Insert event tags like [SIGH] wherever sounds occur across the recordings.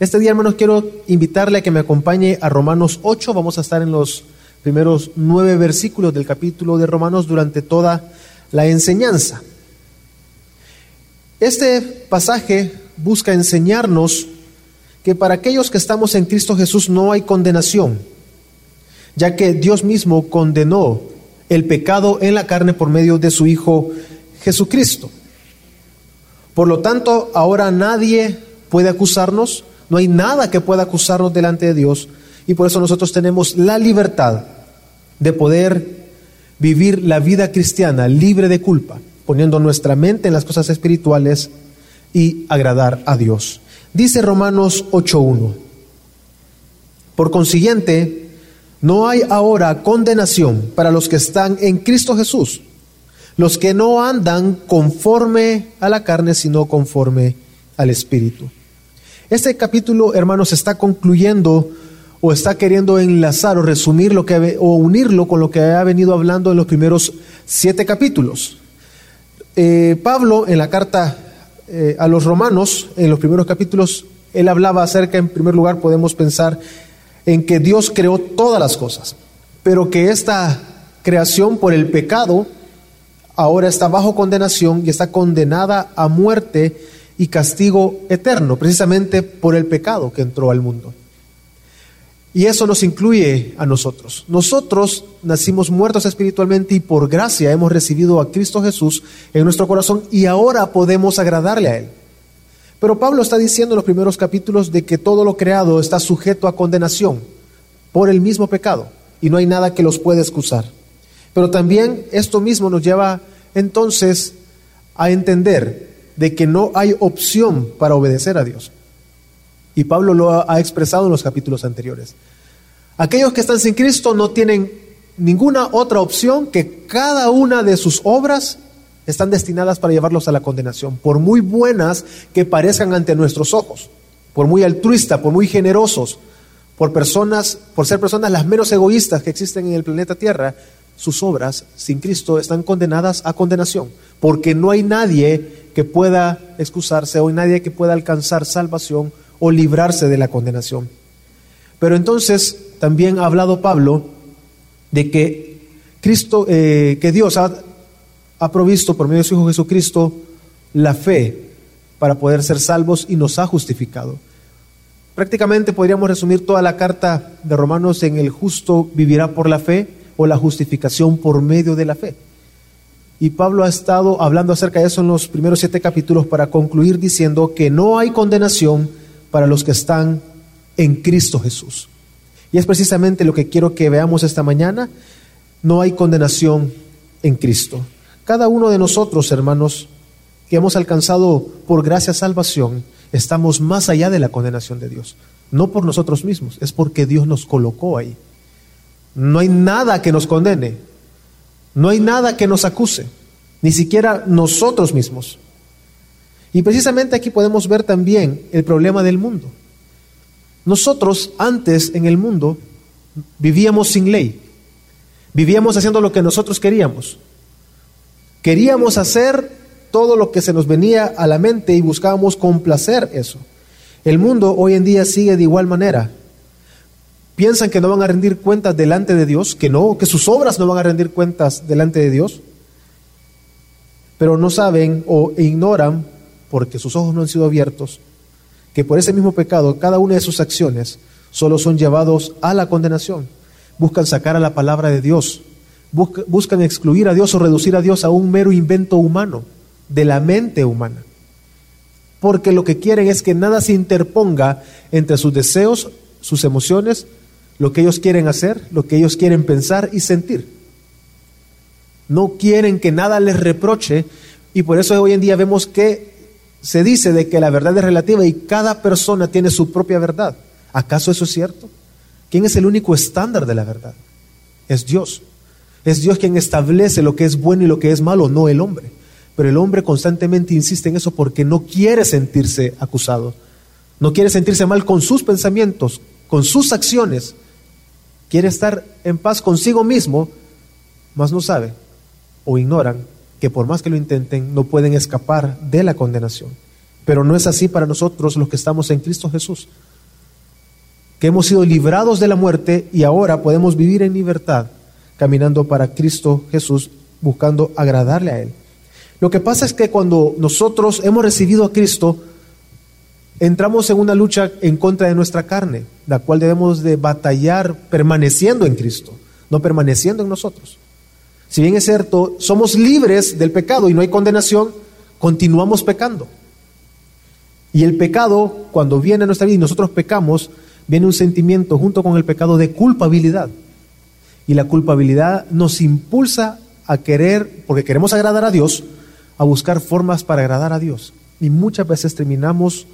Este día, hermanos, quiero invitarle a que me acompañe a Romanos 8. Vamos a estar en los primeros nueve versículos del capítulo de Romanos durante toda la enseñanza. Este pasaje busca enseñarnos que para aquellos que estamos en Cristo Jesús no hay condenación, ya que Dios mismo condenó el pecado en la carne por medio de su Hijo Jesucristo. Por lo tanto, ahora nadie puede acusarnos, no hay nada que pueda acusarnos delante de Dios, y por eso nosotros tenemos la libertad de poder vivir la vida cristiana libre de culpa, poniendo nuestra mente en las cosas espirituales y agradar a Dios. Dice Romanos 8.1, por consiguiente, no hay ahora condenación para los que están en Cristo Jesús, los que no andan conforme a la carne, sino conforme al Espíritu. Este capítulo, hermanos, está concluyendo o está queriendo enlazar o resumir lo que o unirlo con lo que ha venido hablando en los primeros siete capítulos. Eh, Pablo en la carta eh, a los romanos, en los primeros capítulos, él hablaba acerca, en primer lugar, podemos pensar en que Dios creó todas las cosas, pero que esta creación por el pecado ahora está bajo condenación y está condenada a muerte y castigo eterno, precisamente por el pecado que entró al mundo. Y eso nos incluye a nosotros. Nosotros nacimos muertos espiritualmente y por gracia hemos recibido a Cristo Jesús en nuestro corazón y ahora podemos agradarle a Él. Pero Pablo está diciendo en los primeros capítulos de que todo lo creado está sujeto a condenación por el mismo pecado y no hay nada que los pueda excusar. Pero también esto mismo nos lleva entonces a entender de que no hay opción para obedecer a Dios. Y Pablo lo ha expresado en los capítulos anteriores. Aquellos que están sin Cristo no tienen ninguna otra opción que cada una de sus obras están destinadas para llevarlos a la condenación, por muy buenas que parezcan ante nuestros ojos, por muy altruistas, por muy generosos, por personas, por ser personas las menos egoístas que existen en el planeta Tierra, sus obras sin Cristo están condenadas a condenación, porque no hay nadie que pueda excusarse o hay nadie que pueda alcanzar salvación o librarse de la condenación. Pero entonces también ha hablado Pablo de que Cristo, eh, que Dios ha, ha provisto por medio de su Hijo Jesucristo la fe para poder ser salvos y nos ha justificado. Prácticamente podríamos resumir toda la carta de Romanos en el justo vivirá por la fe o la justificación por medio de la fe. Y Pablo ha estado hablando acerca de eso en los primeros siete capítulos para concluir diciendo que no hay condenación para los que están en Cristo Jesús. Y es precisamente lo que quiero que veamos esta mañana. No hay condenación en Cristo. Cada uno de nosotros, hermanos, que hemos alcanzado por gracia salvación, estamos más allá de la condenación de Dios. No por nosotros mismos, es porque Dios nos colocó ahí. No hay nada que nos condene, no hay nada que nos acuse, ni siquiera nosotros mismos. Y precisamente aquí podemos ver también el problema del mundo. Nosotros antes en el mundo vivíamos sin ley, vivíamos haciendo lo que nosotros queríamos. Queríamos hacer todo lo que se nos venía a la mente y buscábamos complacer eso. El mundo hoy en día sigue de igual manera. Piensan que no van a rendir cuentas delante de Dios, que no, que sus obras no van a rendir cuentas delante de Dios, pero no saben o ignoran porque sus ojos no han sido abiertos, que por ese mismo pecado cada una de sus acciones solo son llevados a la condenación. Buscan sacar a la palabra de Dios, buscan excluir a Dios o reducir a Dios a un mero invento humano, de la mente humana. Porque lo que quieren es que nada se interponga entre sus deseos, sus emociones, lo que ellos quieren hacer, lo que ellos quieren pensar y sentir. No quieren que nada les reproche y por eso hoy en día vemos que se dice de que la verdad es relativa y cada persona tiene su propia verdad. ¿Acaso eso es cierto? ¿Quién es el único estándar de la verdad? Es Dios. Es Dios quien establece lo que es bueno y lo que es malo, no el hombre. Pero el hombre constantemente insiste en eso porque no quiere sentirse acusado. No quiere sentirse mal con sus pensamientos, con sus acciones. Quiere estar en paz consigo mismo, mas no sabe o ignoran que por más que lo intenten, no pueden escapar de la condenación. Pero no es así para nosotros los que estamos en Cristo Jesús, que hemos sido librados de la muerte y ahora podemos vivir en libertad, caminando para Cristo Jesús, buscando agradarle a Él. Lo que pasa es que cuando nosotros hemos recibido a Cristo, entramos en una lucha en contra de nuestra carne, la cual debemos de batallar permaneciendo en Cristo, no permaneciendo en nosotros. Si bien es cierto, somos libres del pecado y no hay condenación, continuamos pecando. Y el pecado, cuando viene a nuestra vida y nosotros pecamos, viene un sentimiento junto con el pecado de culpabilidad. Y la culpabilidad nos impulsa a querer, porque queremos agradar a Dios, a buscar formas para agradar a Dios. Y muchas veces terminamos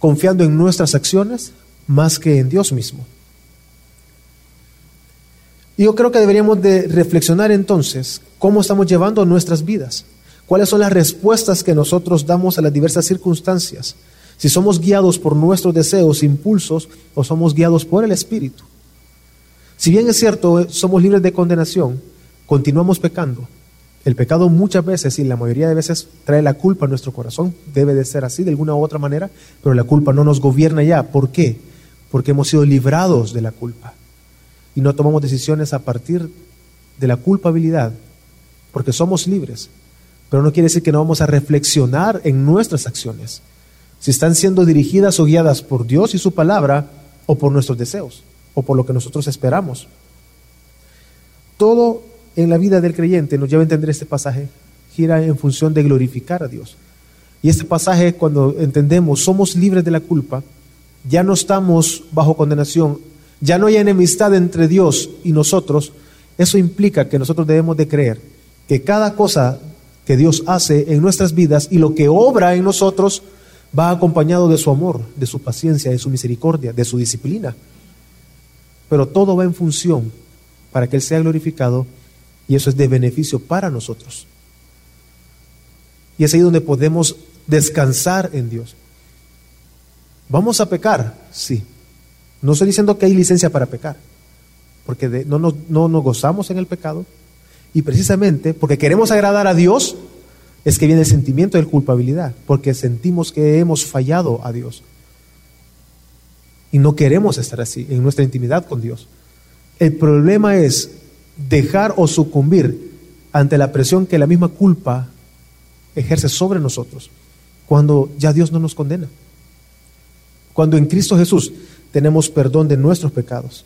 confiando en nuestras acciones más que en Dios mismo. Y yo creo que deberíamos de reflexionar entonces cómo estamos llevando nuestras vidas, cuáles son las respuestas que nosotros damos a las diversas circunstancias, si somos guiados por nuestros deseos, impulsos o somos guiados por el Espíritu. Si bien es cierto, somos libres de condenación, continuamos pecando, el pecado muchas veces y la mayoría de veces trae la culpa a nuestro corazón. Debe de ser así de alguna u otra manera, pero la culpa no nos gobierna ya. ¿Por qué? Porque hemos sido librados de la culpa y no tomamos decisiones a partir de la culpabilidad, porque somos libres. Pero no quiere decir que no vamos a reflexionar en nuestras acciones, si están siendo dirigidas o guiadas por Dios y su palabra o por nuestros deseos o por lo que nosotros esperamos. Todo en la vida del creyente nos lleva a entender este pasaje, gira en función de glorificar a Dios. Y este pasaje, cuando entendemos, somos libres de la culpa, ya no estamos bajo condenación, ya no hay enemistad entre Dios y nosotros, eso implica que nosotros debemos de creer que cada cosa que Dios hace en nuestras vidas y lo que obra en nosotros va acompañado de su amor, de su paciencia, de su misericordia, de su disciplina. Pero todo va en función para que Él sea glorificado y eso es de beneficio para nosotros. Y es ahí donde podemos descansar en Dios. ¿Vamos a pecar? Sí. No estoy diciendo que hay licencia para pecar, porque no, no, no nos gozamos en el pecado. Y precisamente porque queremos agradar a Dios, es que viene el sentimiento de culpabilidad, porque sentimos que hemos fallado a Dios. Y no queremos estar así en nuestra intimidad con Dios. El problema es dejar o sucumbir ante la presión que la misma culpa ejerce sobre nosotros cuando ya Dios no nos condena. Cuando en Cristo Jesús tenemos perdón de nuestros pecados.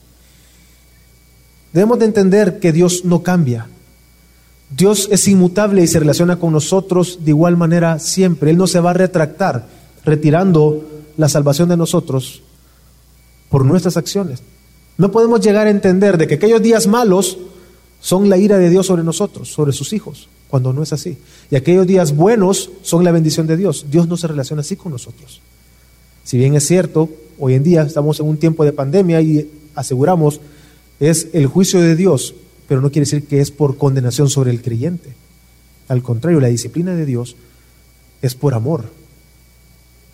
Debemos de entender que Dios no cambia. Dios es inmutable y se relaciona con nosotros de igual manera siempre. Él no se va a retractar retirando la salvación de nosotros por nuestras acciones. No podemos llegar a entender de que aquellos días malos son la ira de Dios sobre nosotros, sobre sus hijos, cuando no es así. Y aquellos días buenos son la bendición de Dios. Dios no se relaciona así con nosotros. Si bien es cierto, hoy en día estamos en un tiempo de pandemia y aseguramos es el juicio de Dios, pero no quiere decir que es por condenación sobre el creyente. Al contrario, la disciplina de Dios es por amor.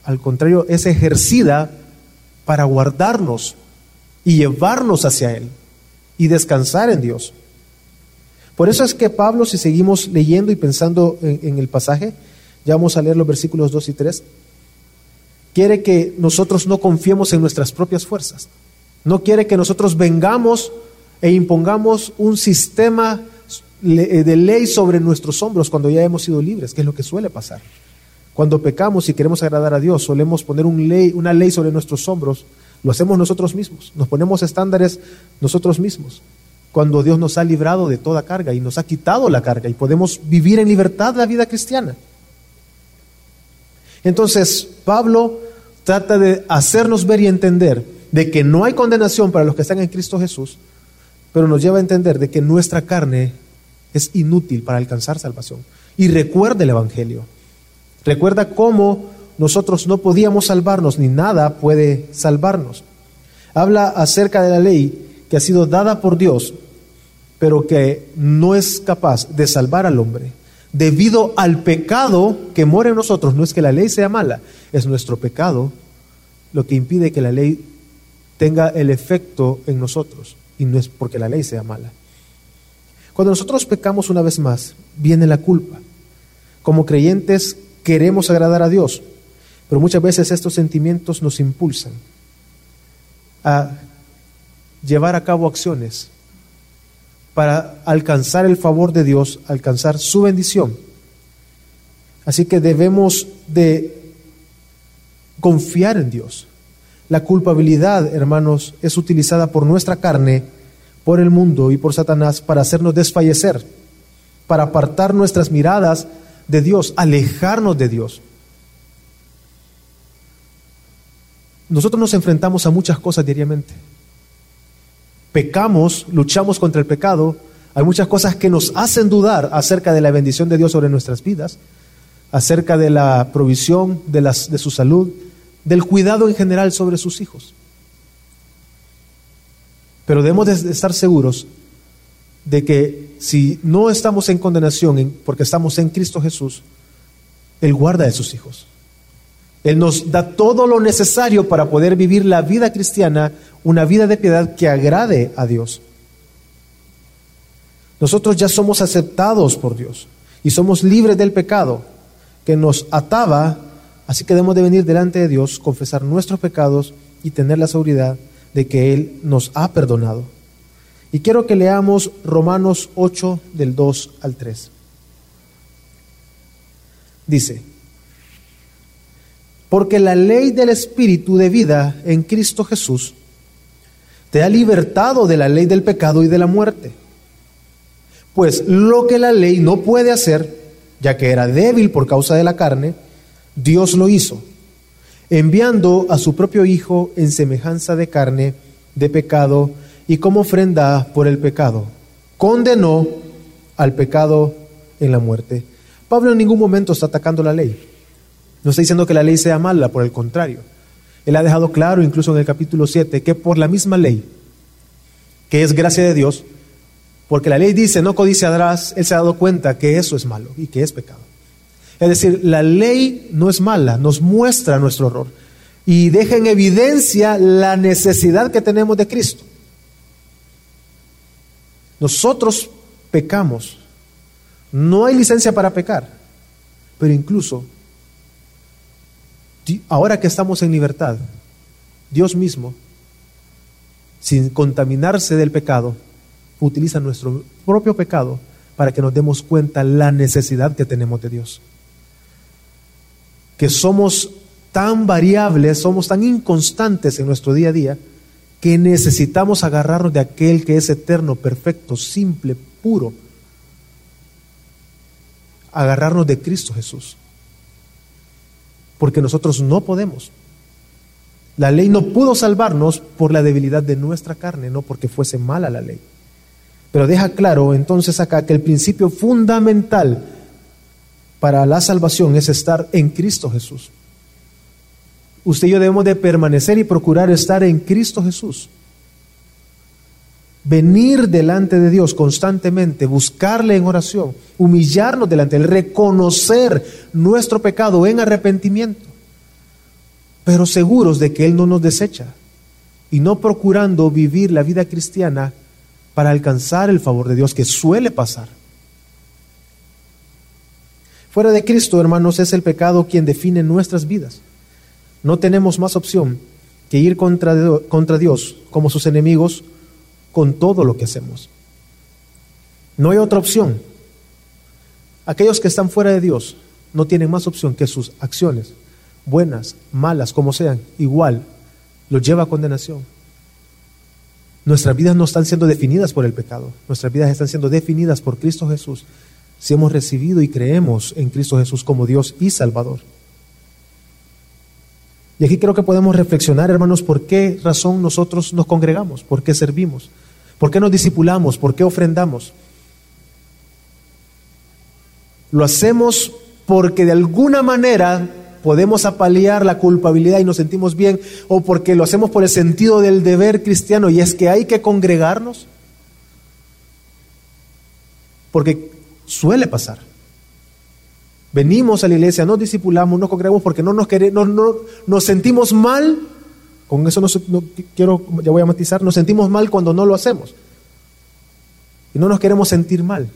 Al contrario, es ejercida para guardarnos y llevarnos hacia Él y descansar en Dios. Por eso es que Pablo, si seguimos leyendo y pensando en, el pasaje, ya vamos a leer los versículos 2 y 3, quiere que nosotros no confiemos en nuestras propias fuerzas. No quiere que nosotros vengamos e impongamos un sistema eh, de ley sobre nuestros hombros cuando ya hemos sido libres, que es lo que suele pasar. Cuando pecamos y queremos agradar a Dios, solemos poner una ley sobre nuestros hombros, lo hacemos nosotros mismos, nos ponemos estándares nosotros mismos cuando Dios nos ha librado de toda carga y nos ha quitado la carga y podemos vivir en libertad la vida cristiana. Entonces, Pablo trata de hacernos ver y entender de que no hay condenación para los que están en Cristo Jesús, pero nos lleva a entender de que nuestra carne es inútil para alcanzar salvación. Y recuerda el Evangelio. Recuerda cómo nosotros no podíamos salvarnos, ni nada puede salvarnos. Habla acerca de la ley que ha sido dada por Dios, pero que no es capaz de salvar al hombre. Debido al pecado que mora en nosotros, no es que la ley sea mala, es nuestro pecado lo que impide que la ley tenga el efecto en nosotros, y no es porque la ley sea mala. Cuando nosotros pecamos una vez más, viene la culpa. Como creyentes queremos agradar a Dios Pero muchas veces estos sentimientos nos impulsan a llevar a cabo acciones para alcanzar el favor de Dios, alcanzar su bendición. Así que debemos de confiar en Dios. La culpabilidad, hermanos, es utilizada por nuestra carne, por el mundo y por Satanás para hacernos desfallecer, para apartar nuestras miradas de Dios, alejarnos de Dios. Nosotros nos enfrentamos a muchas cosas diariamente. Pecamos, luchamos contra el pecado. Hay muchas cosas que nos hacen dudar acerca de la bendición de Dios sobre nuestras vidas, acerca de la provisión de, las, de su salud, del cuidado en general sobre sus hijos. Pero debemos de estar seguros de que si no estamos en condenación porque estamos en Cristo Jesús, Él guarda de sus hijos. Él nos da todo lo necesario para poder vivir la vida cristiana, una vida de piedad que agrade a Dios. Nosotros ya somos aceptados por Dios y somos libres del pecado que nos ataba, así que debemos de venir delante de Dios, confesar nuestros pecados y tener la seguridad de que Él nos ha perdonado. Y quiero que leamos Romanos 8 del 2 al 3. Dice, porque la ley del Espíritu de vida en Cristo Jesús te ha libertado de la ley del pecado y de la muerte. Pues lo que la ley no puede hacer, ya que era débil por causa de la carne, Dios lo hizo, enviando a su propio Hijo en semejanza de carne, de pecado, y como ofrenda por el pecado. Condenó al pecado en la muerte. Pablo en ningún momento está atacando la ley. No está diciendo que la ley sea mala, por el contrario. Él ha dejado claro, incluso en el capítulo 7, que por la misma ley, que es gracia de Dios, porque la ley dice no codiciarás, él se ha dado cuenta que eso es malo y que es pecado. Es decir, la ley no es mala, nos muestra nuestro error y deja en evidencia la necesidad que tenemos de Cristo. Nosotros pecamos, no hay licencia para pecar, pero incluso ahora que estamos en libertad, Dios mismo, sin contaminarse del pecado, utiliza nuestro propio pecado para que nos demos cuenta la necesidad que tenemos de Dios. Que somos tan variables, somos tan inconstantes en nuestro día a día, que necesitamos agarrarnos de aquel que es eterno, perfecto, simple, puro. Agarrarnos de Cristo Jesús porque nosotros no podemos. La ley no pudo salvarnos por la debilidad de nuestra carne, no porque fuese mala la ley. Pero deja claro entonces acá que el principio fundamental para la salvación es estar en Cristo Jesús. Usted y yo debemos de permanecer y procurar estar en Cristo Jesús venir delante de Dios constantemente, buscarle en oración, humillarnos delante de Él, reconocer nuestro pecado en arrepentimiento, pero seguros de que Él no nos desecha y no procurando vivir la vida cristiana para alcanzar el favor de Dios que suele pasar. Fuera de Cristo, hermanos, es el pecado quien define nuestras vidas. No tenemos más opción que ir contra, contra Dios como sus enemigos con todo lo que hacemos. No hay otra opción. Aquellos que están fuera de Dios no tienen más opción que sus acciones, buenas, malas, como sean, igual, los lleva a condenación. Nuestras vidas no están siendo definidas por el pecado, nuestras vidas están siendo definidas por Cristo Jesús, si hemos recibido y creemos en Cristo Jesús como Dios y Salvador. Y aquí creo que podemos reflexionar, hermanos, por qué razón nosotros nos congregamos, por qué servimos, por qué nos discipulamos, por qué ofrendamos. Lo hacemos porque de alguna manera podemos apalear la culpabilidad y nos sentimos bien, o porque lo hacemos por el sentido del deber cristiano y es que hay que congregarnos. Porque suele pasar. Venimos a la iglesia, nos discipulamos, nos congregamos porque no nos, queremos, no, nos sentimos mal. Con eso no, quiero, ya voy a matizar, nos sentimos mal cuando no lo hacemos. Y no nos queremos sentir mal.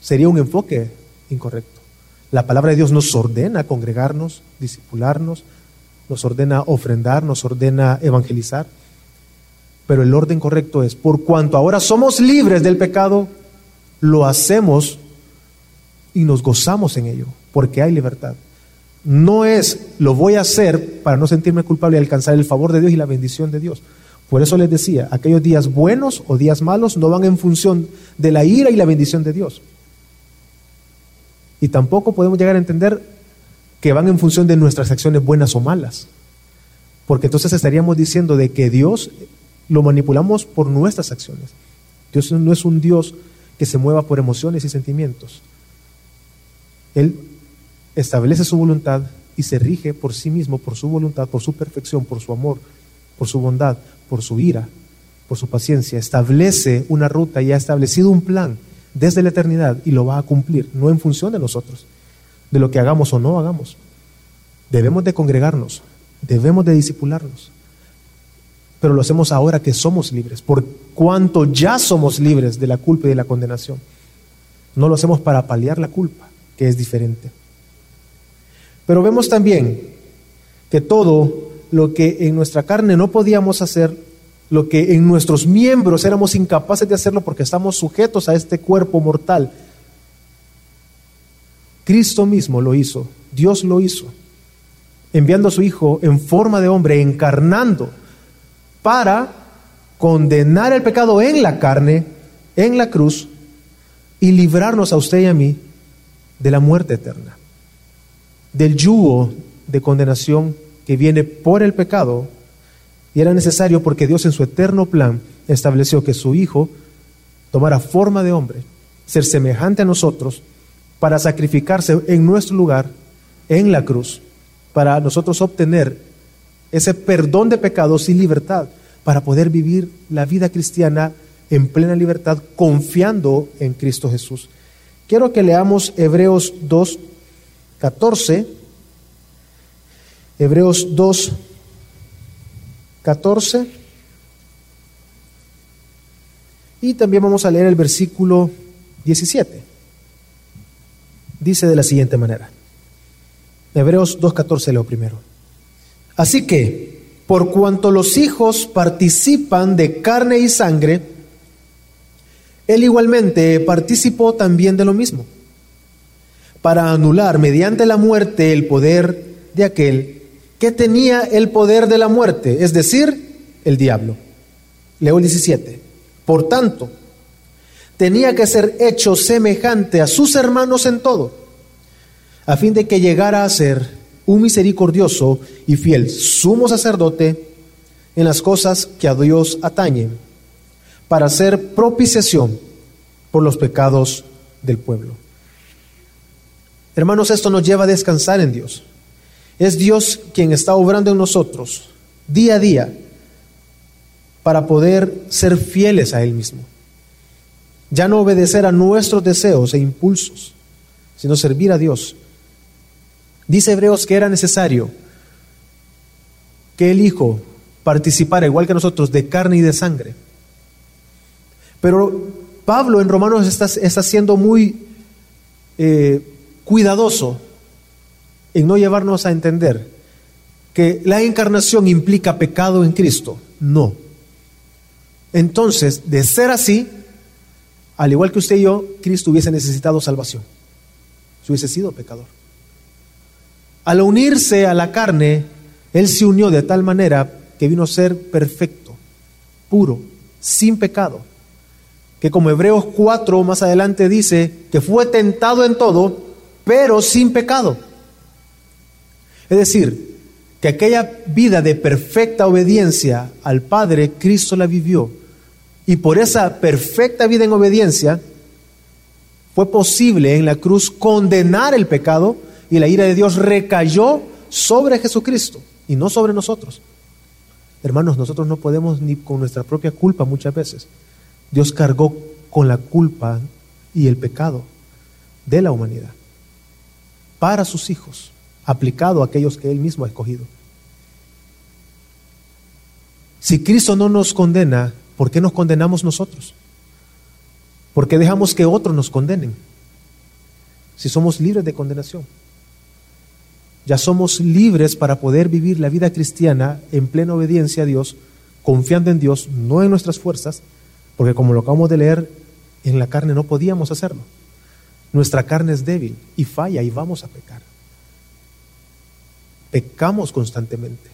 Sería un enfoque incorrecto. La palabra de Dios nos ordena congregarnos, disipularnos, nos ordena ofrendar, nos ordena evangelizar. Pero el orden correcto es, por cuanto ahora somos libres del pecado, lo hacemos y nos gozamos en ello, porque hay libertad. No es lo voy a hacer para no sentirme culpable y alcanzar el favor de Dios y la bendición de Dios. Por eso les decía, aquellos días buenos o días malos no van en función de la ira y la bendición de Dios. Y tampoco podemos llegar a entender que van en función de nuestras acciones buenas o malas. Porque entonces estaríamos diciendo de que Dios lo manipulamos por nuestras acciones. Dios no es un Dios que se mueva por emociones y sentimientos. Él establece su voluntad y se rige por sí mismo, por su voluntad, por su perfección, por su amor, por su bondad, por su ira, por su paciencia, establece una ruta y ha establecido un plan desde la eternidad y lo va a cumplir, no en función de nosotros, de lo que hagamos o no hagamos. Debemos de congregarnos, debemos de disipularnos, pero lo hacemos ahora que somos libres, por cuanto ya somos libres de la culpa y de la condenación. No lo hacemos para paliar la culpa, que es diferente. Pero vemos también que todo lo que en nuestra carne no podíamos hacer, lo que en nuestros miembros éramos incapaces de hacerlo porque estamos sujetos a este cuerpo mortal. Cristo mismo lo hizo, Dios lo hizo, enviando a su Hijo en forma de hombre, encarnando, para condenar el pecado en la carne, en la cruz, y librarnos a usted y a mí de la muerte eterna, del yugo de condenación que viene por el pecado, y era necesario porque Dios en su eterno plan estableció que su Hijo tomara forma de hombre, ser semejante a nosotros, para sacrificarse en nuestro lugar, en la cruz, para nosotros obtener ese perdón de pecados y libertad, para poder vivir la vida cristiana en plena libertad, confiando en Cristo Jesús. Quiero que leamos Hebreos 2, 14 Hebreos 2, 14. Y también vamos a leer el versículo 17. Dice de la siguiente manera. Hebreos 2.14 leo primero. Así que, por cuanto los hijos participan de carne y sangre, él igualmente participó también de lo mismo, para anular mediante la muerte el poder de aquel que tenía el poder de la muerte, es decir, el diablo. Leo el 17. Por tanto, tenía que ser hecho semejante a sus hermanos en todo, a fin de que llegara a ser un misericordioso y fiel sumo sacerdote en las cosas que a Dios atañen, para hacer propiciación por los pecados del pueblo. Hermanos, esto nos lleva a descansar en Dios. Es Dios quien está obrando en nosotros día a día para poder ser fieles a Él mismo. Ya no obedecer a nuestros deseos e impulsos, sino servir a Dios. Dice Hebreos que era necesario que el Hijo participara, igual que nosotros, de carne y de sangre. Pero Pablo en Romanos está, está siendo muy eh, cuidadoso en no llevarnos a entender que la encarnación implica pecado en Cristo. No. Entonces, de ser así, al igual que usted y yo, Cristo hubiese necesitado salvación. Si hubiese sido pecador. Al unirse a la carne, Él se unió de tal manera que vino a ser perfecto, puro, sin pecado. Que como Hebreos 4 más adelante dice, que fue tentado en todo, pero sin pecado. Es decir, que aquella vida de perfecta obediencia al Padre, Cristo la vivió. Y por esa perfecta vida en obediencia, fue posible en la cruz condenar el pecado y la ira de Dios recayó sobre Jesucristo y no sobre nosotros. Hermanos, nosotros no podemos ni con nuestra propia culpa muchas veces. Dios cargó con la culpa y el pecado de la humanidad para sus hijos aplicado a aquellos que Él mismo ha escogido. Si Cristo no nos condena, ¿por qué nos condenamos nosotros? ¿Por qué dejamos que otros nos condenen? si somos libres de condenación. Ya somos libres para poder vivir la vida cristiana en plena obediencia a Dios, confiando en Dios, no en nuestras fuerzas, porque como lo acabamos de leer, en la carne no podíamos hacerlo. Nuestra carne es débil y falla y vamos a pecar. Pecamos constantemente,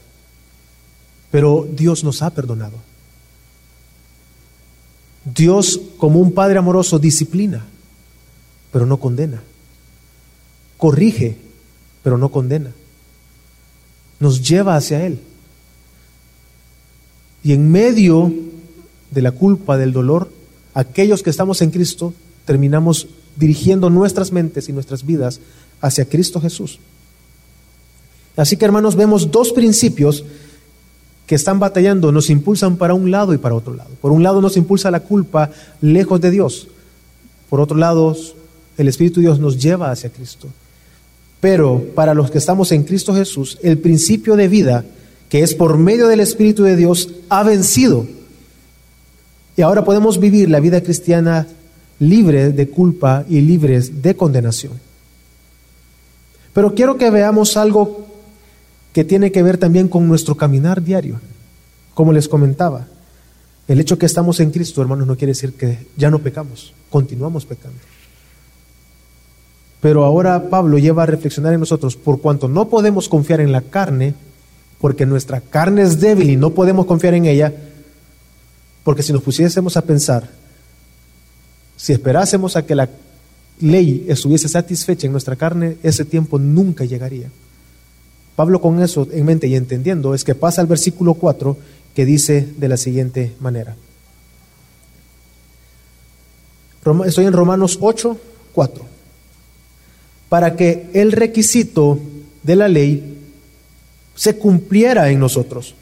pero Dios nos ha perdonado. Dios, como un Padre amoroso, disciplina, pero no condena. Corrige, pero no condena. Nos lleva hacia Él. Y en medio de la culpa, del dolor, aquellos que estamos en Cristo terminamos dirigiendo nuestras mentes y nuestras vidas hacia Cristo Jesús. Así que hermanos, vemos dos principios que están batallando, nos impulsan para un lado y para otro lado. Por un lado nos impulsa la culpa lejos de Dios. Por otro lado, el Espíritu de Dios nos lleva hacia Cristo. Pero para los que estamos en Cristo Jesús, el principio de vida, que es por medio del Espíritu de Dios, ha vencido. Y ahora podemos vivir la vida cristiana libre de culpa y libres de condenación. Pero quiero que veamos algo que tiene que ver también con nuestro caminar diario. Como les comentaba, el hecho que estamos en Cristo, hermanos, no quiere decir que ya no pecamos, continuamos pecando. Pero ahora Pablo lleva a reflexionar en nosotros, por cuanto no podemos confiar en la carne, porque nuestra carne es débil y no podemos confiar en ella, porque si nos pusiésemos a pensar, si esperásemos a que la ley estuviese satisfecha en nuestra carne, ese tiempo nunca llegaría. Pablo con eso en mente y entendiendo es que pasa al versículo 4 que dice de la siguiente manera. Estoy en Romanos 8, 4. Para que el requisito de la ley se cumpliera en nosotros,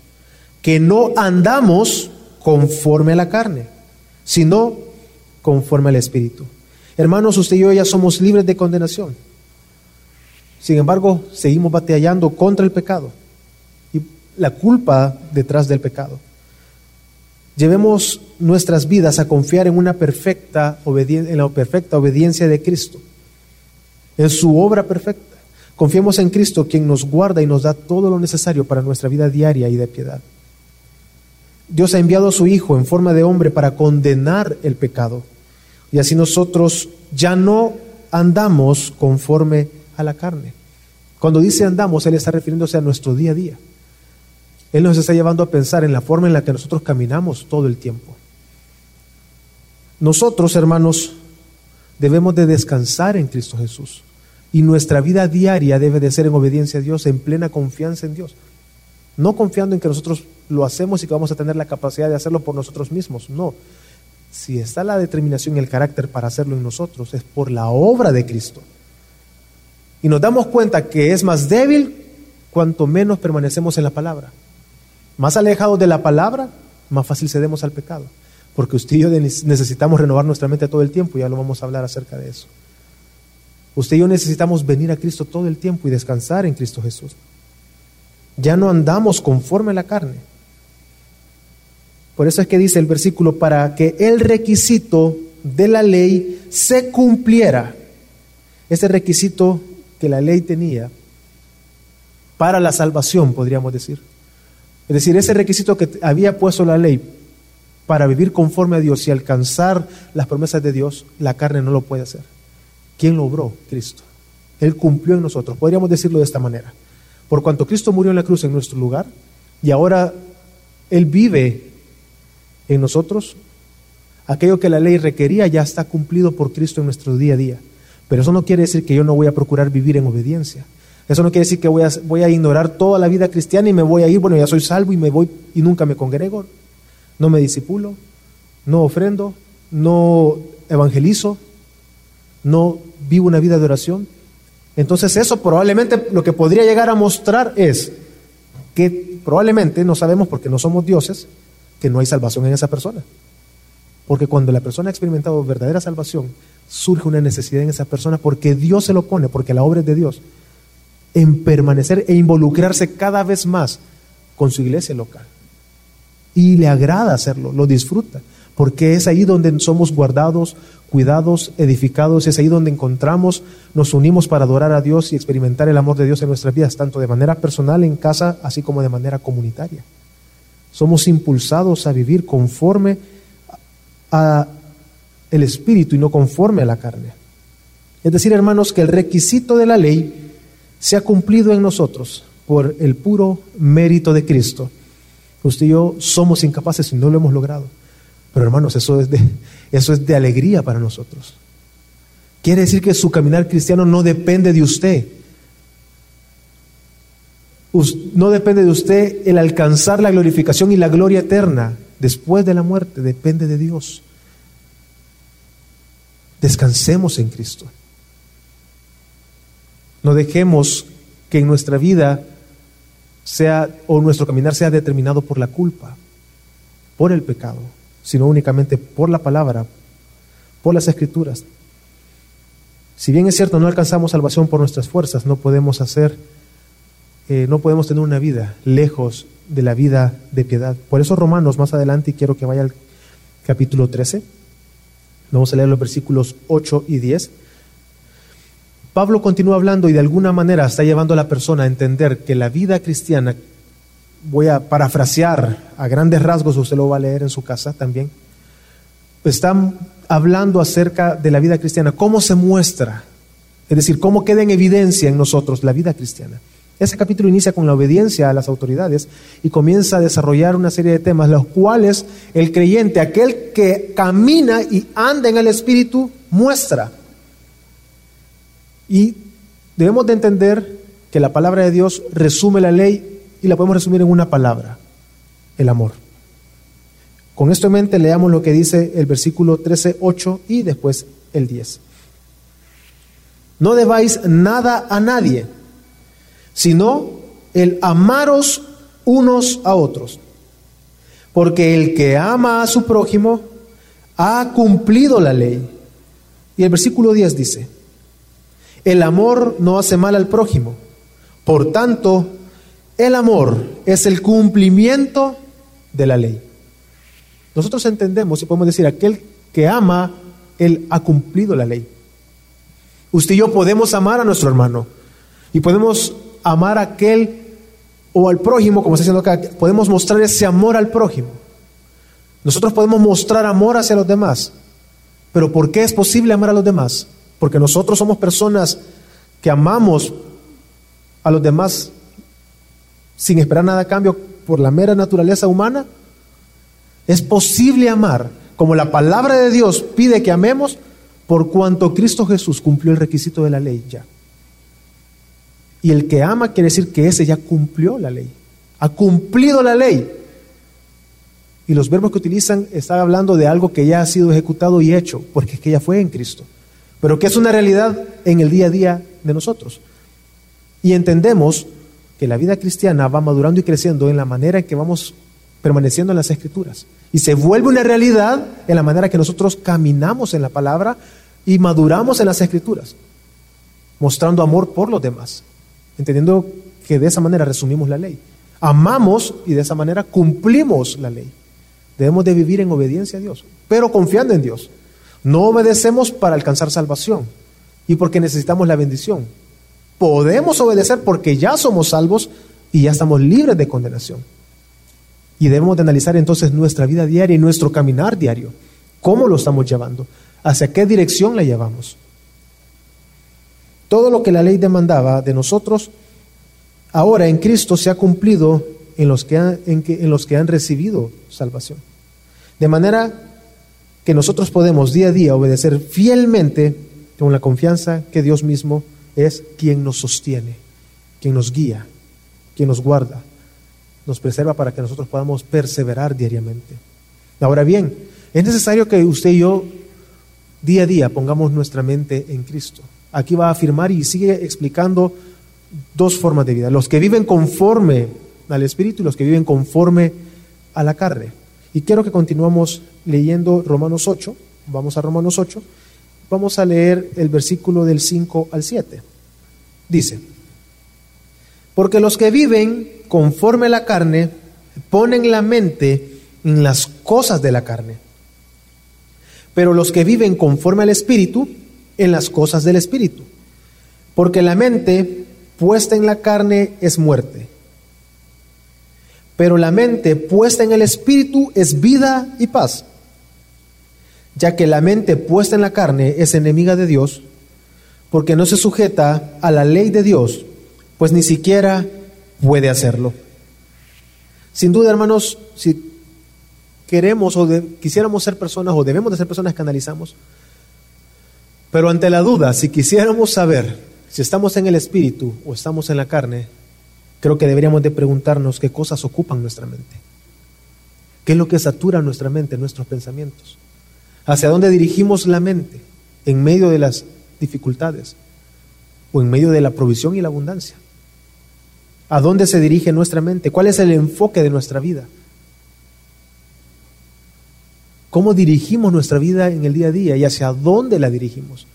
que no andamos conforme a la carne, sino conforme al Espíritu. Hermanos, usted y yo ya somos libres de condenación. Sin embargo, seguimos batallando contra el pecado y la culpa detrás del pecado. Llevemos nuestras vidas a confiar en una perfecta en la perfecta obediencia de Cristo, en su obra perfecta. Confiemos en Cristo, quien nos guarda y nos da todo lo necesario para nuestra vida diaria y de piedad. Dios ha enviado a su Hijo en forma de hombre para condenar el pecado y así nosotros ya no andamos conforme a la carne. Cuando dice andamos, Él está refiriéndose a nuestro día a día. Él nos está llevando a pensar en la forma en la que nosotros caminamos todo el tiempo. Nosotros, hermanos, debemos de descansar en Cristo Jesús. Y nuestra vida diaria debe de ser en obediencia a Dios, en plena confianza en Dios. No confiando en que nosotros lo hacemos y que vamos a tener la capacidad de hacerlo por nosotros mismos. No, si está la determinación y el carácter para hacerlo en nosotros, es por la obra de Cristo. Y nos damos cuenta que es más débil cuanto menos permanecemos en la palabra. Más alejados de la palabra, más fácil cedemos al pecado. Porque usted y yo necesitamos renovar nuestra mente todo el tiempo, ya lo vamos a hablar acerca de eso. Usted y yo necesitamos venir a Cristo todo el tiempo y descansar en Cristo Jesús. Ya no andamos conforme a la carne, por eso es que dice el versículo, para que el requisito de la ley se cumpliera. Ese requisito que la ley tenía para la salvación, podríamos decir. Es decir, ese requisito que había puesto la ley para vivir conforme a Dios y alcanzar las promesas de Dios, la carne no lo puede hacer. ¿Quién lo obró? Cristo. Él cumplió en nosotros. Podríamos decirlo de esta manera. Por cuanto Cristo murió en la cruz en nuestro lugar y ahora Él vive en nosotros, aquello que la ley requería ya está cumplido por Cristo en nuestro día a día. Pero eso no quiere decir que yo no voy a procurar vivir en obediencia. Eso no quiere decir que voy a, ignorar toda la vida cristiana y me voy a ir, bueno, ya soy salvo y me voy y nunca me congrego, no me disipulo, no ofrendo, no evangelizo, no vivo una vida de oración. Entonces eso probablemente lo que podría llegar a mostrar es que probablemente no sabemos porque no somos dioses, que no hay salvación en esa persona. Porque cuando la persona ha experimentado verdadera salvación, surge una necesidad en esa persona porque Dios se lo pone, porque la obra es de Dios, en permanecer e involucrarse cada vez más con su iglesia local. Y le agrada hacerlo, lo disfruta, porque es ahí donde somos guardados, cuidados, edificados, es ahí donde encontramos, nos unimos para adorar a Dios y experimentar el amor de Dios en nuestras vidas, tanto de manera personal en casa, así como de manera comunitaria. Somos impulsados a vivir conforme a el espíritu y no conforme a la carne. Es decir, hermanos, que el requisito de la ley se ha cumplido en nosotros por el puro mérito de Cristo. Usted y yo somos incapaces y no lo hemos logrado. Pero hermanos, eso es de, [LAUGHS] eso es de alegría para nosotros. Quiere decir que su caminar cristiano no depende de usted. No depende de usted el alcanzar la glorificación y la gloria eterna después de la muerte, depende de Dios. Descansemos en Cristo. No dejemos que en nuestra vida sea o nuestro caminar sea determinado por la culpa, por el pecado sino únicamente por la palabra, por las escrituras. Si bien es cierto, no alcanzamos salvación por nuestras fuerzas, no podemos hacer, eh, no podemos tener una vida lejos de la vida de piedad. Por eso Romanos, más adelante, y quiero que vaya al capítulo 13, vamos a leer los versículos 8 y 10. Pablo continúa hablando y de alguna manera está llevando a la persona a entender que la vida cristiana voy a parafrasear a grandes rasgos, usted lo va a leer en su casa también, están hablando acerca de la vida cristiana, cómo se muestra, es decir, cómo queda en evidencia en nosotros la vida cristiana. Ese capítulo inicia con la obediencia a las autoridades y comienza a desarrollar una serie de temas, los cuales el creyente, aquel que camina y anda en el Espíritu, muestra. Y debemos de entender que la palabra de Dios resume la ley y la podemos resumir en una palabra, el amor. Con esto en mente leamos lo que dice el versículo 13, 8 y después el 10. No debáis nada a nadie, sino el amaros unos a otros. Porque el que ama a su prójimo ha cumplido la ley. Y el versículo 10 dice, el amor no hace mal al prójimo. Por tanto, el amor es el cumplimiento de la ley. Nosotros entendemos y podemos decir, aquel que ama, él ha cumplido la ley. Usted y yo podemos amar a nuestro hermano y podemos amar a aquel o al prójimo, como está diciendo acá, podemos mostrar ese amor al prójimo. Nosotros podemos mostrar amor hacia los demás, pero ¿por qué es posible amar a los demás? Porque nosotros somos personas que amamos a los demás sin esperar nada a cambio por la mera naturaleza humana? Es posible amar como la palabra de Dios pide que amemos por cuanto Cristo Jesús cumplió el requisito de la ley ya. Y el que ama quiere decir que ese ya cumplió la ley, ha cumplido la ley. Y los verbos que utilizan están hablando de algo que ya ha sido ejecutado y hecho, porque es que ya fue en Cristo, pero que es una realidad en el día a día de nosotros. Y entendemos que la vida cristiana va madurando y creciendo en la manera en que vamos permaneciendo en las escrituras. Y se vuelve una realidad en la manera que nosotros caminamos en la palabra y maduramos en las escrituras, mostrando amor por los demás, entendiendo que de esa manera resumimos la ley. Amamos y de esa manera cumplimos la ley. Debemos de vivir en obediencia a Dios, pero confiando en Dios. No obedecemos para alcanzar salvación y porque necesitamos la bendición, Podemos obedecer porque ya somos salvos y ya estamos libres de condenación. Y debemos de analizar entonces nuestra vida diaria y nuestro caminar diario. ¿Cómo lo estamos llevando? ¿Hacia qué dirección la llevamos? Todo lo que la ley demandaba de nosotros, ahora en Cristo se ha cumplido en los que han, en en los que han recibido salvación. De manera que nosotros podemos día a día obedecer fielmente con la confianza que Dios mismo es quien nos sostiene, quien nos guía, quien nos guarda, nos preserva para que nosotros podamos perseverar diariamente. Ahora bien, es necesario que usted y yo día a día pongamos nuestra mente en Cristo. Aquí va a afirmar y sigue explicando dos formas de vida, los que viven conforme al Espíritu y los que viven conforme a la carne. Y quiero que continuemos leyendo Romanos 8, vamos a Romanos 8, Vamos a leer el versículo del 5 al 7. Dice, porque los que viven conforme a la carne ponen la mente en las cosas de la carne, pero los que viven conforme al Espíritu, en las cosas del Espíritu. Porque la mente puesta en la carne es muerte, pero la mente puesta en el Espíritu es vida y paz, ya que la mente puesta en la carne es enemiga de Dios, porque no se sujeta a la ley de Dios, pues ni siquiera puede hacerlo. Sin duda, hermanos, si queremos o quisiéramos ser personas o debemos de ser personas que analizamos. Pero ante la duda, si quisiéramos saber si estamos en el espíritu o estamos en la carne, creo que deberíamos de preguntarnos qué cosas ocupan nuestra mente. ¿Qué es lo que satura nuestra mente, nuestros pensamientos? ¿Hacia dónde dirigimos la mente en medio de las dificultades o en medio de la provisión y la abundancia? ¿A dónde se dirige nuestra mente? ¿Cuál es el enfoque de nuestra vida? Cómo dirigimos nuestra vida en el día a día y hacia dónde la dirigimos.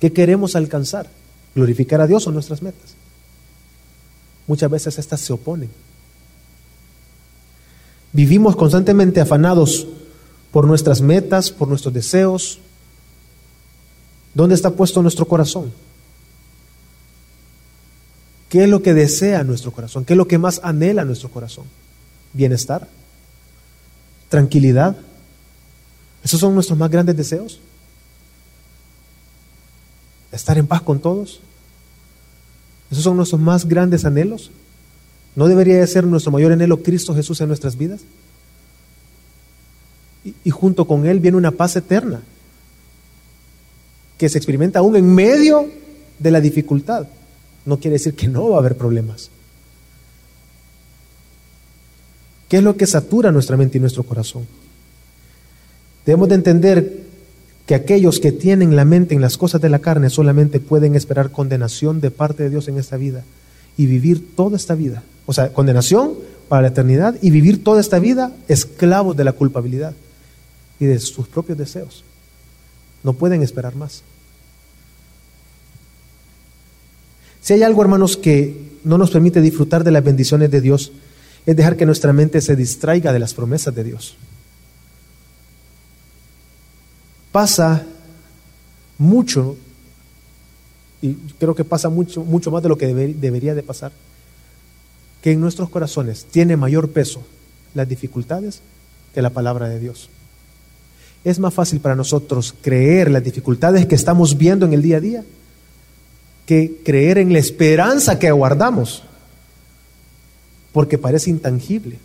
¿Qué queremos alcanzar? ¿Glorificar a Dios o nuestras metas? Muchas veces estas se oponen. Vivimos constantemente afanados por nuestras metas, por nuestros deseos. ¿Dónde está puesto nuestro corazón? ¿Qué es lo que desea nuestro corazón? ¿Qué es lo que más anhela nuestro corazón? ¿Bienestar? ¿Tranquilidad? ¿Esos son nuestros más grandes deseos? ¿Estar en paz con todos? ¿Esos son nuestros más grandes anhelos? ¿No debería de ser nuestro mayor anhelo Cristo Jesús en nuestras vidas? Y, y, junto con Él viene una paz eterna que se experimenta aún en medio de la dificultad. No quiere decir que no va a haber problemas. ¿Qué es lo que satura nuestra mente y nuestro corazón? Debemos de entender que aquellos que tienen la mente en las cosas de la carne solamente pueden esperar condenación de parte de Dios en esta vida y vivir toda esta vida. O sea, condenación para la eternidad y vivir toda esta vida esclavos de la culpabilidad y de sus propios deseos. No pueden esperar más. Si hay algo, hermanos, que no nos permite disfrutar de las bendiciones de Dios, es dejar que nuestra mente se distraiga de las promesas de Dios. Pasa mucho, y creo que pasa mucho, mucho más de lo que debería de pasar, que en nuestros corazones tiene mayor peso las dificultades que la palabra de Dios. Es más fácil para nosotros creer las dificultades que estamos viendo en el día a día que creer en la esperanza que aguardamos, porque parece intangible.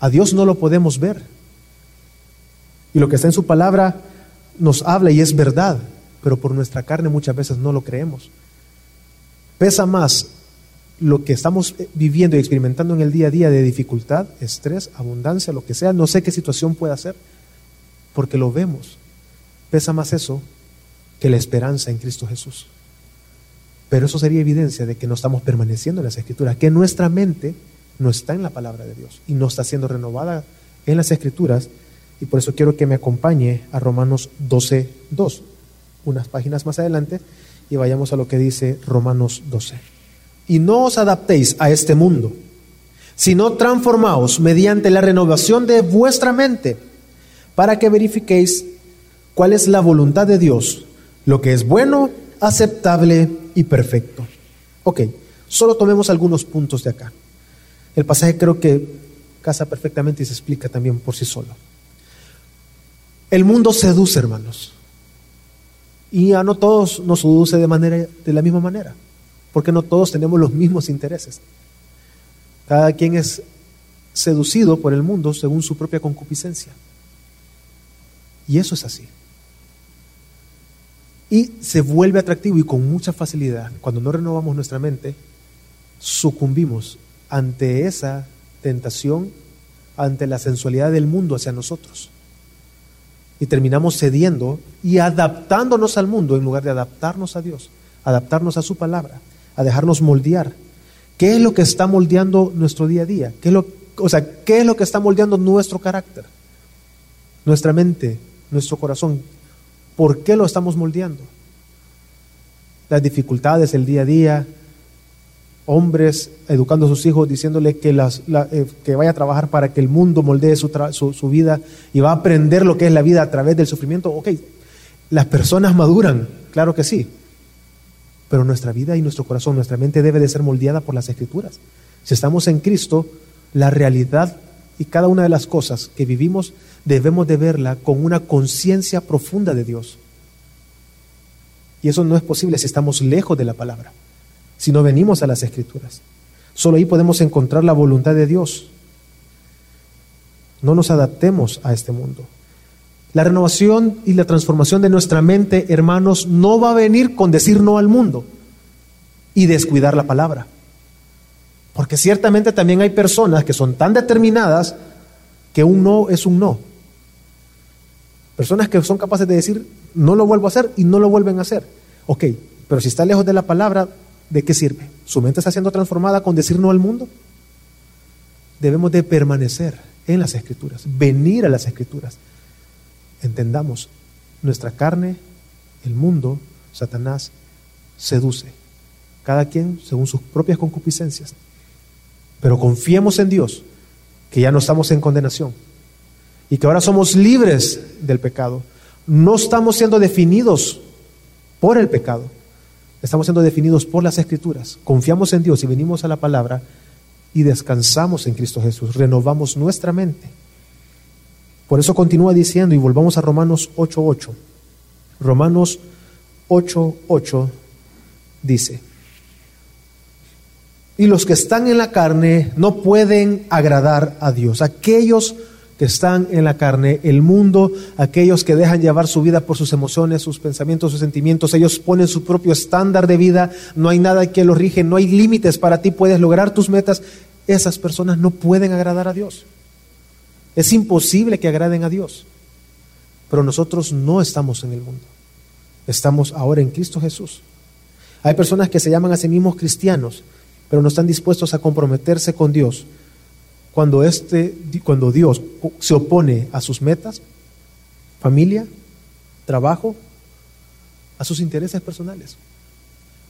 A Dios no lo podemos ver, y lo que está en su palabra nos habla y es verdad, pero por nuestra carne muchas veces no lo creemos. Pesa más lo que estamos viviendo y experimentando en el día a día de dificultad, estrés, abundancia, lo que sea, no sé qué situación pueda ser, porque lo vemos. Pesa más eso que la esperanza en Cristo Jesús. Pero eso sería evidencia de que no estamos permaneciendo en las escrituras, que nuestra mente no está en la palabra de Dios y no está siendo renovada en las escrituras y por eso quiero que me acompañe a Romanos 12, 2, unas páginas más adelante, y vayamos a lo que dice Romanos 12. Y no os adaptéis a este mundo, sino transformaos mediante la renovación de vuestra mente, para que verifiquéis cuál es la voluntad de Dios, lo que es bueno, aceptable y perfecto. Ok, solo tomemos algunos puntos de acá. El pasaje creo que casa perfectamente y se explica también por sí solo. El mundo seduce, hermanos. Y a no todos nos seduce de, manera, de la misma manera, porque no todos tenemos los mismos intereses. Cada quien es seducido por el mundo según su propia concupiscencia. Y eso es así. Y se vuelve atractivo y con mucha facilidad, cuando no renovamos nuestra mente, sucumbimos ante esa tentación, ante la sensualidad del mundo hacia nosotros y terminamos cediendo y adaptándonos al mundo en lugar de adaptarnos a Dios, adaptarnos a su palabra, a dejarnos moldear. ¿Qué es lo que está moldeando nuestro día a día? ¿Qué es lo, o sea, ¿qué es lo que está moldeando nuestro carácter? Nuestra mente, nuestro corazón. ¿Por qué lo estamos moldeando? Las dificultades, el día a día, hombres educando a sus hijos, diciéndole eh, que vaya a trabajar para que el mundo moldee su, su, vida y va a aprender lo que es la vida a través del sufrimiento. Ok, las personas maduran, claro que sí, pero nuestra vida y nuestro corazón, nuestra mente debe de ser moldeada por las escrituras. Si estamos en Cristo, la realidad y cada una de las cosas que vivimos debemos de verla con una conciencia profunda de Dios. Y eso no es posible si estamos lejos de la palabra si no venimos a las escrituras. Solo ahí podemos encontrar la voluntad de Dios. No nos adaptemos a este mundo. La renovación y la transformación de nuestra mente, hermanos, no va a venir con decir no al mundo y descuidar la palabra. Porque ciertamente también hay personas que son tan determinadas que un no es un no. Personas que son capaces de decir, no lo vuelvo a hacer y no lo vuelven a hacer. Ok, pero si está lejos de la palabra, ¿de qué sirve? ¿Su mente está siendo transformada con decir no al mundo? Debemos de permanecer en las escrituras, venir a las escrituras. Entendamos, nuestra carne, el mundo, Satanás, seduce. Cada quien según sus propias concupiscencias. Pero confiemos en Dios, que ya no estamos en condenación y que ahora somos libres del pecado. No estamos siendo definidos por el pecado, Estamos siendo definidos por las escrituras. Confiamos en Dios y venimos a la palabra y descansamos en Cristo Jesús. Renovamos nuestra mente. Por eso continúa diciendo y volvamos a Romanos 8.8. Romanos 8.8 dice, y los que están en la carne no pueden agradar a Dios. Aquellos que están en la carne, el mundo, aquellos que dejan llevar su vida por sus emociones, sus pensamientos, sus sentimientos, ellos ponen su propio estándar de vida, no hay nada que los rige, no hay límites para ti, puedes lograr tus metas, esas personas no pueden agradar a Dios. Es imposible que agraden a Dios. Pero nosotros no estamos en el mundo. Estamos ahora en Cristo Jesús. Hay personas que se llaman a sí mismos cristianos, pero no están dispuestos a comprometerse con Dios cuando, este, cuando Dios se opone a sus metas, familia, trabajo, a sus intereses personales.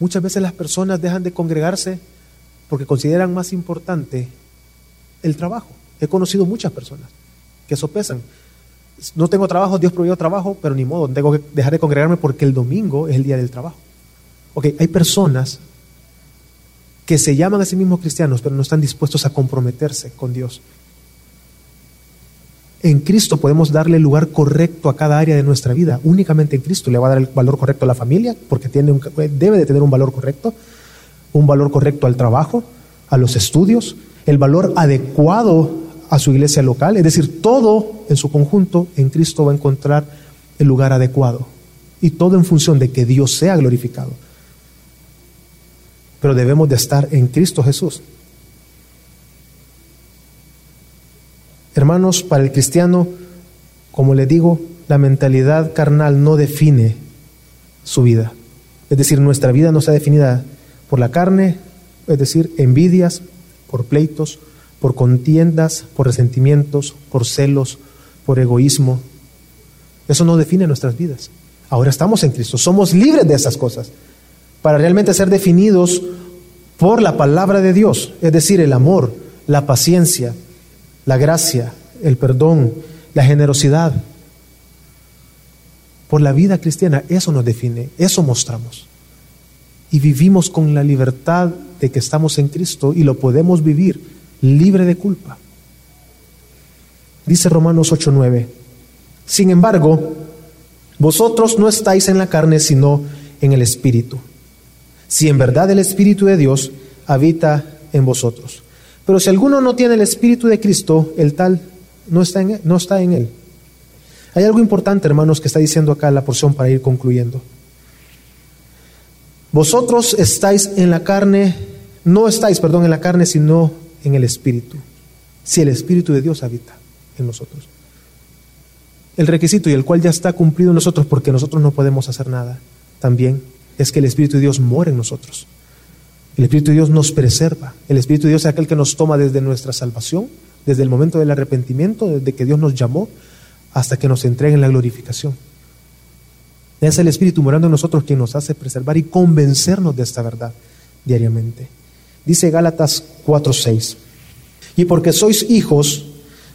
Muchas veces las personas dejan de congregarse porque consideran más importante el trabajo. He conocido muchas personas que sopesan. No tengo trabajo, Dios proveyó trabajo, pero ni modo, tengo que dejar de congregarme porque el domingo es el día del trabajo. Ok, hay personas que se llaman a sí mismos cristianos, pero no están dispuestos a comprometerse con Dios. En Cristo podemos darle el lugar correcto a cada área de nuestra vida. Únicamente en Cristo le va a dar el valor correcto a la familia, porque tiene debe de tener un valor correcto, un valor correcto al trabajo, a los estudios, el valor adecuado a su iglesia local. Es decir, todo en su conjunto en Cristo va a encontrar el lugar adecuado. Y todo en función de que Dios sea glorificado pero debemos de estar en Cristo Jesús. Hermanos, para el cristiano, como le digo, la mentalidad carnal no define su vida. Es decir, nuestra vida no está definida por la carne, es decir, envidias, por pleitos, por contiendas, por resentimientos, por celos, por egoísmo. Eso no define nuestras vidas. Ahora estamos en Cristo, somos libres de esas cosas para realmente ser definidos por la palabra de Dios, es decir, el amor, la paciencia, la gracia, el perdón, la generosidad. Por la vida cristiana, eso nos define, eso mostramos. Y vivimos con la libertad de que estamos en Cristo y lo podemos vivir libre de culpa. Dice Romanos 8:9, sin embargo, vosotros no estáis en la carne, sino en el Espíritu si en verdad el Espíritu de Dios habita en vosotros. Pero si alguno no tiene el Espíritu de Cristo, el tal no está en él. Hay algo importante, hermanos, que está diciendo acá la porción para ir concluyendo. Vosotros estáis en la carne, no estáis, perdón, en la carne, sino en el Espíritu. Si el Espíritu de Dios habita en nosotros. El requisito y el cual ya está cumplido en nosotros porque nosotros no podemos hacer nada. También es que el Espíritu de Dios mora en nosotros. El Espíritu de Dios nos preserva. El Espíritu de Dios es aquel que nos toma desde nuestra salvación, desde el momento del arrepentimiento, desde que Dios nos llamó, hasta que nos entregue en la glorificación. Es el Espíritu morando en nosotros quien nos hace preservar y convencernos de esta verdad diariamente. Dice Gálatas 4:6. Y porque sois hijos,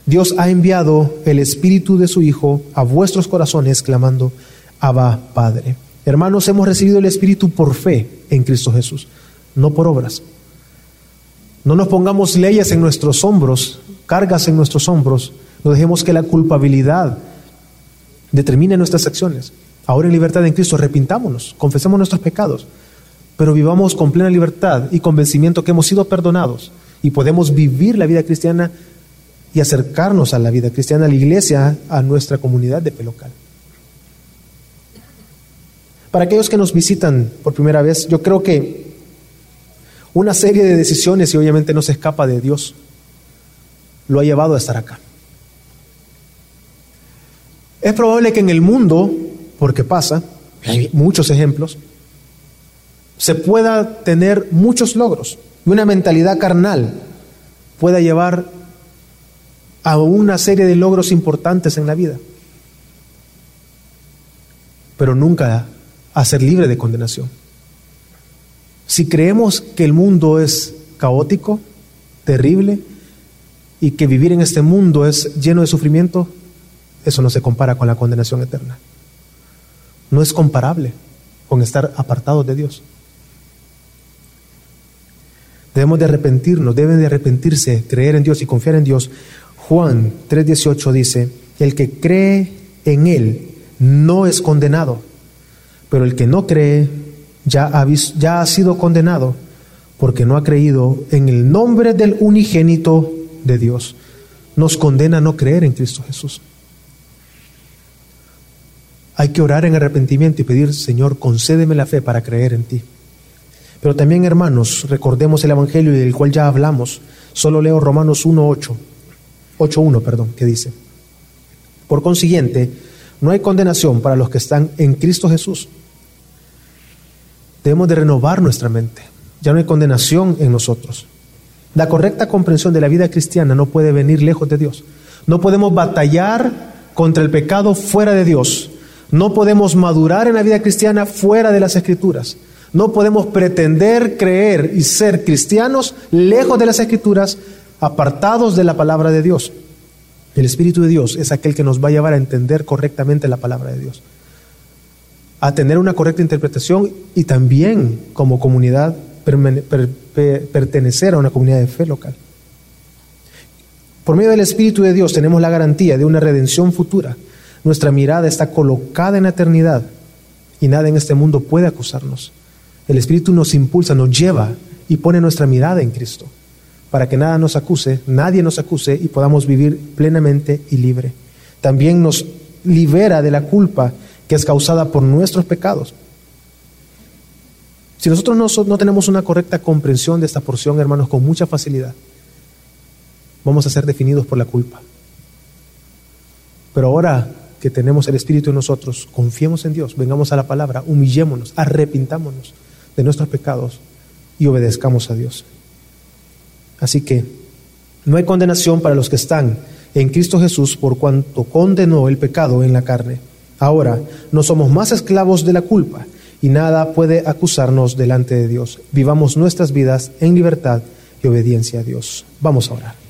Dios ha enviado el Espíritu de su Hijo a vuestros corazones, clamando, Abba Padre. Hermanos, hemos recibido el Espíritu por fe en Cristo Jesús, no por obras. No nos pongamos leyes en nuestros hombros, cargas en nuestros hombros, no dejemos que la culpabilidad determine nuestras acciones. Ahora en libertad en Cristo, arrepintámonos, confesemos nuestros pecados, pero vivamos con plena libertad y convencimiento que hemos sido perdonados y podemos vivir la vida cristiana y acercarnos a la vida cristiana, a la iglesia, a nuestra comunidad de fe local. Para aquellos que nos visitan por primera vez, yo creo que una serie de decisiones, y obviamente no se escapa de Dios, lo ha llevado a estar acá. Es probable que en el mundo, porque pasa, hay muchos ejemplos, se pueda tener muchos logros y una mentalidad carnal pueda llevar a una serie de logros importantes en la vida, pero nunca a ser libre de condenación. Si creemos que el mundo es caótico, terrible, y que vivir en este mundo es lleno de sufrimiento, eso no se compara con la condenación eterna. No es comparable con estar apartados de Dios. Debemos de arrepentirnos, deben de arrepentirse, creer en Dios y confiar en Dios. Juan 3:18 dice, el que cree en Él no es condenado, pero el que no cree ya ha, sido condenado porque no ha creído en el nombre del unigénito de Dios. Nos condena no creer en Cristo Jesús. Hay que orar en arrepentimiento y pedir, Señor, concédeme la fe para creer en ti. Pero también, hermanos, recordemos el Evangelio del cual ya hablamos. Solo leo Romanos 1.8, 8.1, perdón, que dice, por consiguiente, no hay condenación para los que están en Cristo Jesús. Debemos de renovar nuestra mente. Ya no hay condenación en nosotros. La correcta comprensión de la vida cristiana no puede venir lejos de Dios. No podemos batallar contra el pecado fuera de Dios. No podemos madurar en la vida cristiana fuera de las escrituras. No podemos pretender creer y ser cristianos lejos de las escrituras, apartados de la palabra de Dios. El Espíritu de Dios es aquel que nos va a llevar a entender correctamente la palabra de Dios, a tener una correcta interpretación y también como comunidad pertenecer a una comunidad de fe local. Por medio del Espíritu de Dios tenemos la garantía de una redención futura. Nuestra mirada está colocada en la eternidad y nada en este mundo puede acusarnos. El Espíritu nos impulsa, nos lleva y pone nuestra mirada en Cristo, para que nada nos acuse, nadie nos acuse y podamos vivir plenamente y libre. También nos libera de la culpa es causada por nuestros pecados. Si nosotros no, no tenemos una correcta comprensión de esta porción, hermanos, con mucha facilidad, vamos a ser definidos por la culpa. Pero ahora que tenemos el Espíritu en nosotros, confiemos en Dios, vengamos a la palabra, humillémonos, arrepintámonos de nuestros pecados y obedezcamos a Dios. Así que no hay condenación para los que están en Cristo Jesús por cuanto condenó el pecado en la carne. Ahora no somos más esclavos de la culpa y nada puede acusarnos delante de Dios. Vivamos nuestras vidas en libertad y obediencia a Dios. Vamos a orar.